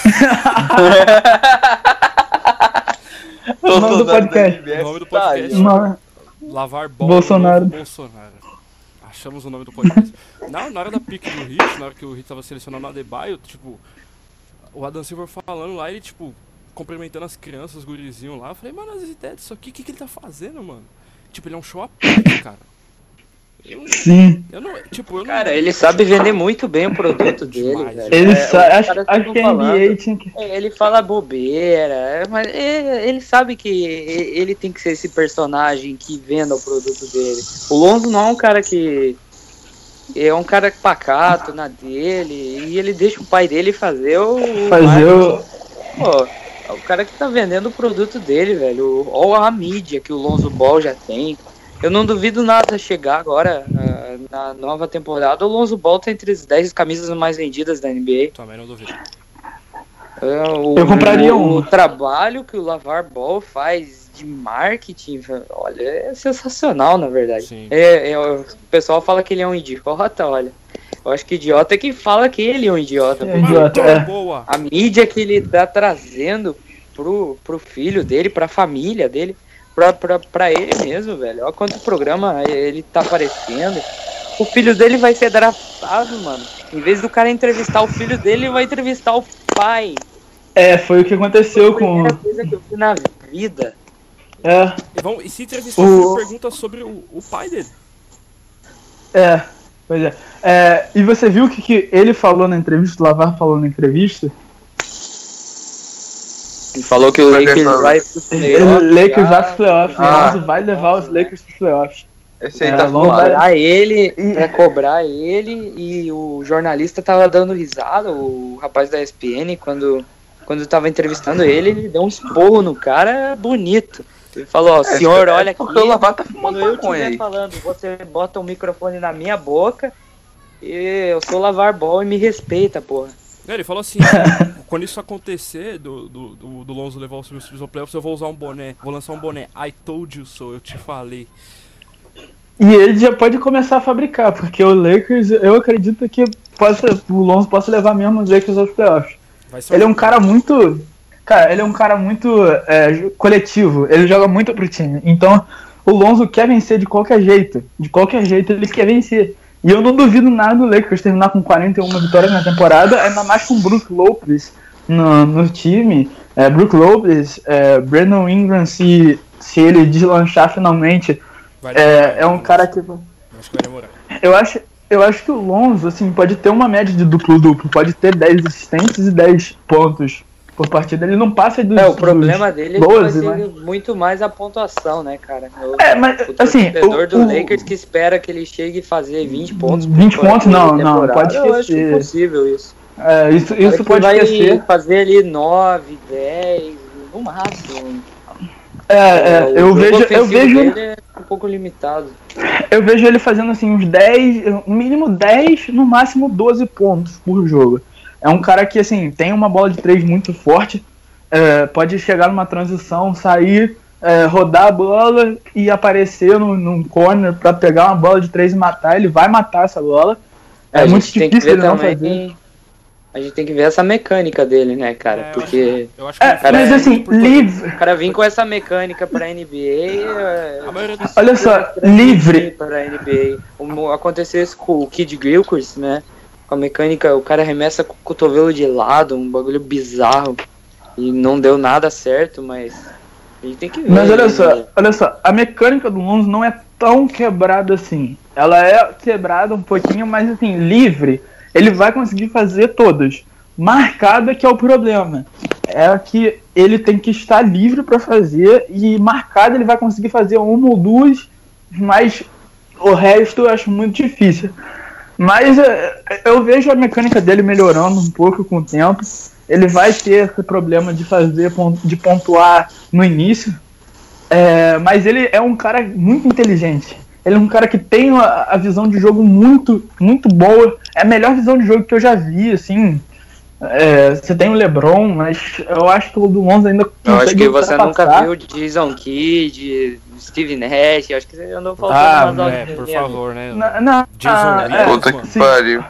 O nome do podcast. O nome do podcast. Uma- Lavar bola Bolsonaro. Bolsonaro. Achamos o nome do podcast. na, na hora da pique do Hit, na hora que o Hit tava selecionando o Adebayo, tipo, o Adam Silver falando lá, ele, tipo, cumprimentando as crianças, os gurizinhos lá. Eu falei, mano, as ideias disso aqui, o que, que ele tá fazendo, mano? Tipo, ele é um show à parte, cara. Eu, não- Sim. eu não, tipo, eu não... Cara, ele sabe vender muito bem o produto dele, Demais. velho. Ele É, sa- os acho, acho que a. NBA tinha que. É, Ele fala bobeira, é, mas é, ele sabe que ele tem que ser esse personagem que venda o produto dele. O Lonzo não é um cara que. É um cara pacato na dele, e ele deixa o pai dele fazer o. o Fazer o. Pô, é o cara que tá vendendo o produto dele, velho. Olha a mídia que o Lonzo Ball já tem. Eu não duvido nada chegar agora ah, na nova temporada. O Lonzo Ball tá entre as 10 camisas mais vendidas da NBA. Também não duvido. É, o, Eu compraria o, uma. O trabalho que o Lavar Ball faz de marketing, olha, é sensacional, na verdade. Sim. É, é, o pessoal fala que ele é um idiota, olha. Eu acho que idiota é quem fala que ele é um idiota. É idiota, é. boa. A mídia que ele tá trazendo pro, pro filho dele, pra família dele, pra, pra, pra ele mesmo, velho. Olha quanto programa ele tá aparecendo. O filho dele vai ser draftado, mano. Em vez do cara entrevistar o filho dele, ele vai entrevistar o pai. É, foi o que aconteceu Foi a com. primeira coisa que eu vi na vida. É, E, vão, e se entrevistar O- pergunta sobre o, o pai dele. é. Pois é. É, E você viu o que, que ele falou na entrevista, o Lavar falou na entrevista? Ele falou que o Lakers vai pro Ele, playoff, Lakers já. vai pros playoffs. Ah. Lonzo vai levar os Lakers pros playoffs. Esse aí É, tá cobrar ele, pra cobrar ele, e o jornalista tava dando risada, o rapaz da ESPN, quando, quando tava entrevistando ele, ele deu um esporro no cara bonito. Ele falou, ó, senhor, É, olha aqui, Porque o Lavar tá quando eu estiver aí. falando, você bota o microfone na minha boca, e eu sou lavar bol e me respeita, porra. É, Ele falou assim, quando isso acontecer, do, do, do, do Lonzo levar os filhos pro playoffs, eu vou usar um boné, vou lançar um boné. I told you so, eu te falei. E ele já pode começar a fabricar, porque o Lakers, eu acredito que possa, o Lonzo possa levar mesmo os Lakers aos playoffs. Ele é um cara muito. Cara, ele é um cara muito é, coletivo. Ele joga muito pro time. Então, o Lonzo quer vencer de qualquer jeito. De qualquer jeito, ele quer vencer. E eu não duvido nada do Lakers terminar com 41 vitórias na temporada, ainda mais com o Brook Lopez no, no time. É, Brook Lopez, é, Brandon Ingram, se, se ele deslanchar finalmente, Vai é, é um cara que. Acho que vai demorar. Eu acho, eu acho que o Lonzo, assim, pode ter uma média de duplo-duplo, pode ter 10 assistências e 10 pontos por partida. Ele não passa dos. É, o problema dele é que vai 12, ser né? muito mais a pontuação, né, cara? O, É, mas, o assim, o- do o- Lakers que espera que ele chegue a fazer 20 pontos. por 20 pontos, não, não, pode Eu acho esquecer. impossível isso. É, isso isso pode vai esquecer. fazer ali 9, 10, no máximo. É, é, eu vejo, eu vejo, é um pouco limitado. eu vejo ele fazendo assim uns 10, no mínimo 10, no máximo 12 pontos por jogo. É um cara que assim tem uma bola de 3 muito forte, é, pode chegar numa transição, sair, é, rodar a bola e aparecer no, num corner pra pegar uma bola de 3 e matar. Ele vai matar essa bola. É, a muito gente tem que difícil ver ele não também. fazer. A gente tem que ver essa mecânica dele, né, cara? É, eu Porque Eu acho que É, ele cara, mas faz assim, livre. o cara vir com essa mecânica pra NBA. É... Olha só, livre. Para a NBA. Como aconteceu isso com o Kid Gilchrist, né? A mecânica, o cara arremessa com o cotovelo de lado, um bagulho bizarro. E não deu nada certo, mas. A gente tem que ver. Mas olha né? só, olha só, a mecânica do Lonzo não é tão quebrada assim. Ela é quebrada um pouquinho, mas assim, livre, ele vai conseguir fazer todas. Marcada que é o problema. É que ele tem que estar livre para fazer e marcada ele vai conseguir fazer uma ou duas, mas o resto eu acho muito difícil. Mas é, eu vejo a mecânica dele melhorando um pouco com o tempo. Ele vai ter esse problema de fazer de pontuar no início, é, mas ele é um cara muito inteligente. Ele é um cara que tem a, a visão de jogo muito, muito boa. É a melhor visão de jogo que eu já vi, assim. É, você tem o LeBron, mas eu acho que o do Lonzo ainda Eu acho que você nunca viu Jason Kidd, Steve Nash, acho que você andou faltando Ah, umas É, por favor, né? Não, não, Jason ah, Williams. é, Puta que sim. pariu.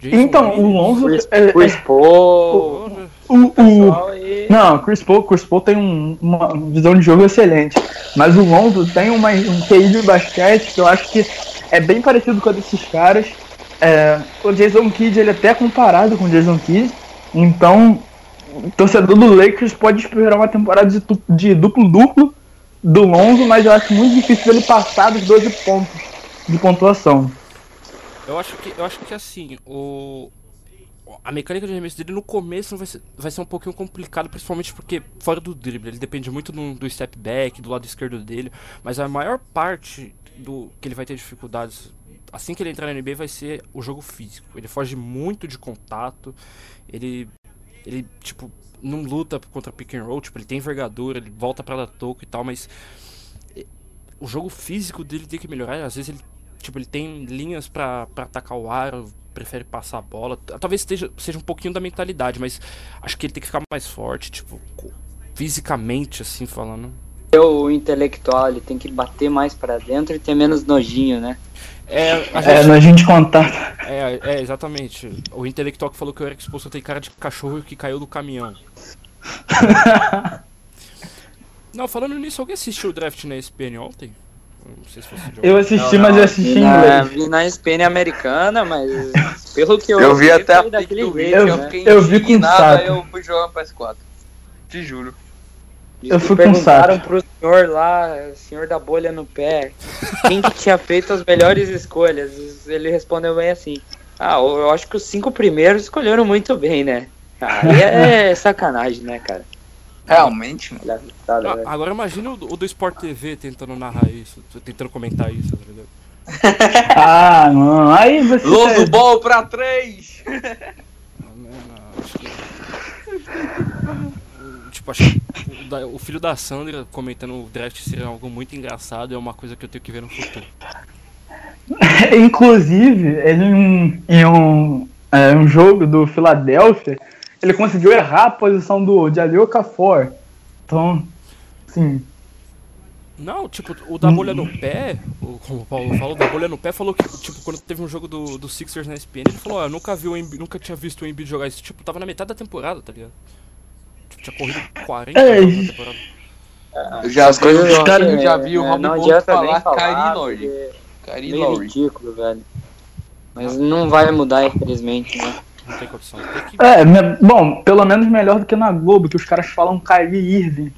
Jason Então, o. Lonzo. Chris, é- Chris é- Paul, Porra. o, o, pessoal aí. Não, Chris Paul, Chris Paul tem um- uma visão de jogo excelente. Mas o Lonzo tem uma, um QI de basquete que eu acho que é bem parecido com a desses caras. É, o Jason Kidd ele é até comparado com o Jason Kidd. Então, o torcedor do Lakers pode esperar uma temporada de de duplo-duplo do Lonzo, mas eu acho muito difícil ele passar dos 12 pontos de pontuação. Eu acho que, eu acho que assim, o. A mecânica de arremesso dele no começo vai ser, vai ser um pouquinho complicado, principalmente porque fora do drible, ele depende muito do, do step back, do lado esquerdo dele, mas a maior parte do que ele vai ter dificuldades assim que ele entrar na NBA vai ser o jogo físico. Ele foge muito de contato, ele ele tipo não luta contra pick and roll, tipo, ele tem envergadura, ele volta pra dar toco e tal, mas eh, o jogo físico dele tem que melhorar, às vezes ele Tipo, ele tem linhas pra, pra atacar o aro, prefere passar a bola. Talvez esteja, seja um pouquinho da mentalidade, mas acho que ele tem que ficar mais forte, tipo, fisicamente, assim, falando. O intelectual, ele tem que bater mais pra dentro e ter menos nojinho, né? É, a É, gente, na gente contato. é, é, exatamente. O intelectual que falou que o Eric Expulso tem cara de cachorro que caiu do caminhão. Não, falando nisso, alguém assistiu o draft na ESPN ontem? Eu Não sei se você Eu assisti, mas eu assisti em Na, inglês. vi na ESPN americana, mas pelo que eu Eu vi até a daquele jeito, vídeo, Eu- né? fiquei eu vi com saco. eu fui jogar no PS4. Te juro. Eu Diz que fui com perguntaram pro senhor lá, senhor da bolha no pé, quem que tinha feito as melhores escolhas. Ele respondeu bem assim: Ah, eu acho que os cinco primeiros escolheram muito bem, né? Aí é sacanagem, né, cara? Realmente, mano. Tá, Ah, velho. agora imagina o, do- o do Sport TV tentando narrar isso, tentando comentar isso, tá ligado? Ah, não. Aí você. Loso ball pra três! Não, não, não, acho que. Tipo, acho que o, filho da Sandra comentando o draft seria algo muito engraçado, é uma coisa que eu tenho que ver no futuro. Inclusive, ele em, em um, é, um jogo do Philadelphia, ele conseguiu errar a posição do Jalil Okafor. Então, assim, Não, tipo, o da bolha no pé, o, como o Paulo falou, o da bolha no pé falou que, tipo, quando teve um jogo do, do Sixers na ESPN, ele falou, ó, eu nunca vi o Embi- nunca tinha visto o Embiid jogar isso, tipo, tava na metade da temporada, tá ligado? Tipo, tinha corrido 40 É, na temporada. Eu já As vi, coisas eu não- já vi o é, Rob não Bond adianta nem falar falar, Kyrie Kyrie é meio Lowry. ridículo, velho. Mas não vai mudar, infelizmente, né? Não tem condição. Tem que... é, me- bom, pelo menos melhor do que na Globo, que os caras falam Kyrie Irving.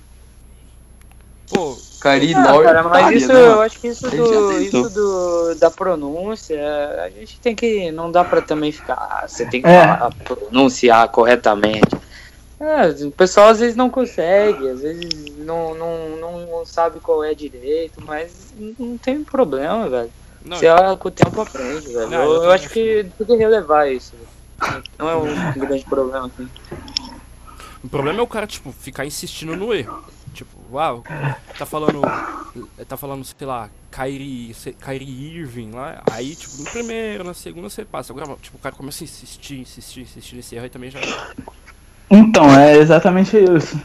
Pô, Kyrie Ah, Lowry. cara, mas isso, né, eu acho que isso, do, isso do, da pronúncia, a gente tem que. Não dá pra também ficar. ah, você tem que É. falar, pronunciar corretamente. É, o pessoal às vezes não consegue, às vezes não, não, não sabe qual é direito, mas não tem problema, velho. Não, Você olha com o tempo aprende, velho. Não, eu eu, acho que tem que relevar isso. velho. Não é um grande problema assim. O problema é o cara, tipo, ficar insistindo no erro. Tipo, uau, tá falando. Tá falando, sei lá, Kyrie, Kyrie Irving lá. Aí, tipo, no primeiro, na segunda você passa. Agora, tipo, o cara começa a insistir, insistir, insistir nesse erro aí também já. Então, é exatamente isso.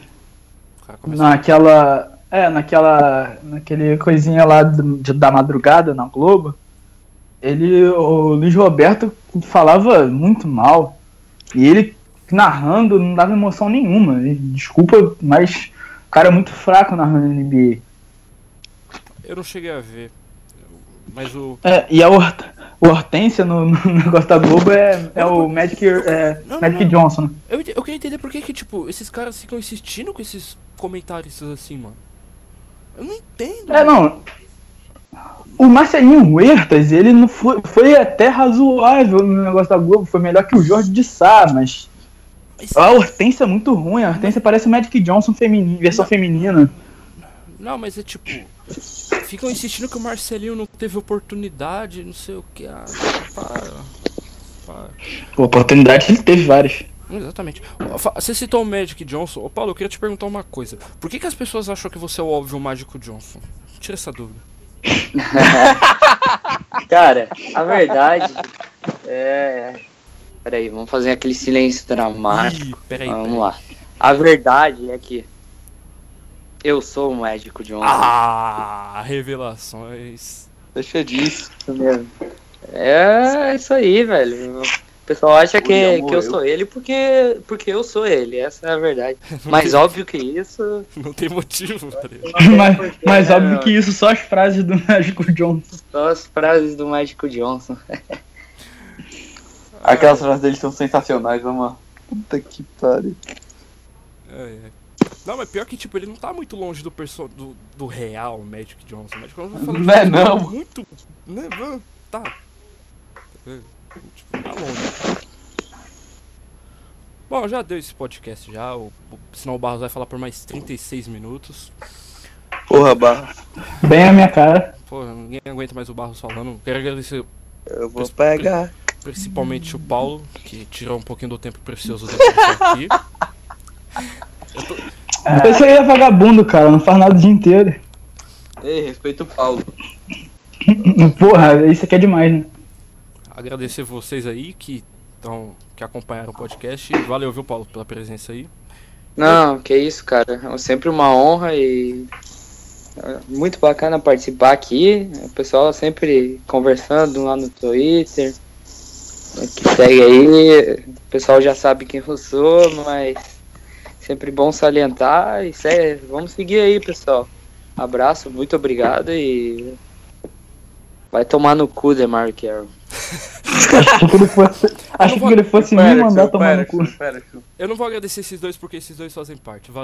O cara começa Naquela. É, naquela. Naquele coisinha lá do- de- da madrugada na Globo. Ele. O Luiz Roberto falava muito mal. E ele narrando não dava emoção nenhuma. Desculpa, mas o cara é muito fraco narrando NBA. Eu não cheguei a ver. Mas o. É, e a Hort Hortência no, no negócio da Globo é, é o Magic, é, Não, Magic não. Johnson. né? Eu, eu queria entender por que, que, tipo, esses caras ficam insistindo com esses comentários assim, mano. Eu não entendo. É, não. O Marcelinho Huertas, ele não foi, foi até razoável no negócio da Globo, foi melhor que o Jorge de Sá, mas a Hortência é muito ruim, a Hortência parece o Magic Johnson feminino, versão feminina. Não, mas é tipo. Ficam insistindo que o Marcelinho não teve oportunidade, não sei o que. Ah, para. Para. Pô, oportunidade ele teve várias. Exatamente. Você citou o Magic Johnson. Ô Paulo, eu queria te perguntar uma coisa. Por que, que as pessoas acham que você é o óbvio Mágico Johnson? Tira essa dúvida. Cara, a verdade é. Peraí, vamos fazer aquele silêncio dramático. Ih, peraí. Vamos peraí. lá. A verdade é que eu sou o médico de um. Ah, revelações. Deixa disso. Isso mesmo. É isso aí, velho. O pessoal acha que, William que eu sou ele porque, porque eu sou ele. Essa é a verdade. Mas óbvio que isso. Não tem motivo, tem mas mas né, óbvio que isso só as frases do Magic Johnson. Só as frases do Mágico Johnson. Aquelas frases dele são sensacionais, vamos lá. Puta que pariu. É, é. Não, mas pior que, tipo, ele não tá muito longe do, perso do, do real Magic Johnson. Magic Johnson falando Não é de não. muito. Né? Tá. É, Tipo, tá longe. Bom, já deu esse podcast já. O, o, senão o Barros vai falar por mais 36 minutos. Porra, barra. Bem a minha cara. Pô, ninguém aguenta mais o Barros falando. Quero agradecer Eu vou pegar. principalmente o Paulo, que tirou um pouquinho do tempo precioso dele pra estar aqui. Esse aí é vagabundo, cara, não faz nada o dia inteiro. Ei, respeita o Paulo. Porra, isso aqui é demais, né? Agradecer vocês aí que estão que acompanharam o podcast. Valeu, viu, Paulo, pela presença aí. Não, que isso, cara. É sempre uma honra e. é Muito bacana participar aqui. O pessoal sempre conversando lá no Twitter. Que segue aí. O pessoal já sabe quem eu sou, mas sempre bom salientar. E sé- vamos seguir aí, pessoal. Abraço, muito obrigado e. Vai tomar no cu, Demar Carroll. Achei que ele fosse, achei que ele fosse me mandar tomar no cu. Eu não vou agradecer esses dois porque esses dois fazem parte. Valeu.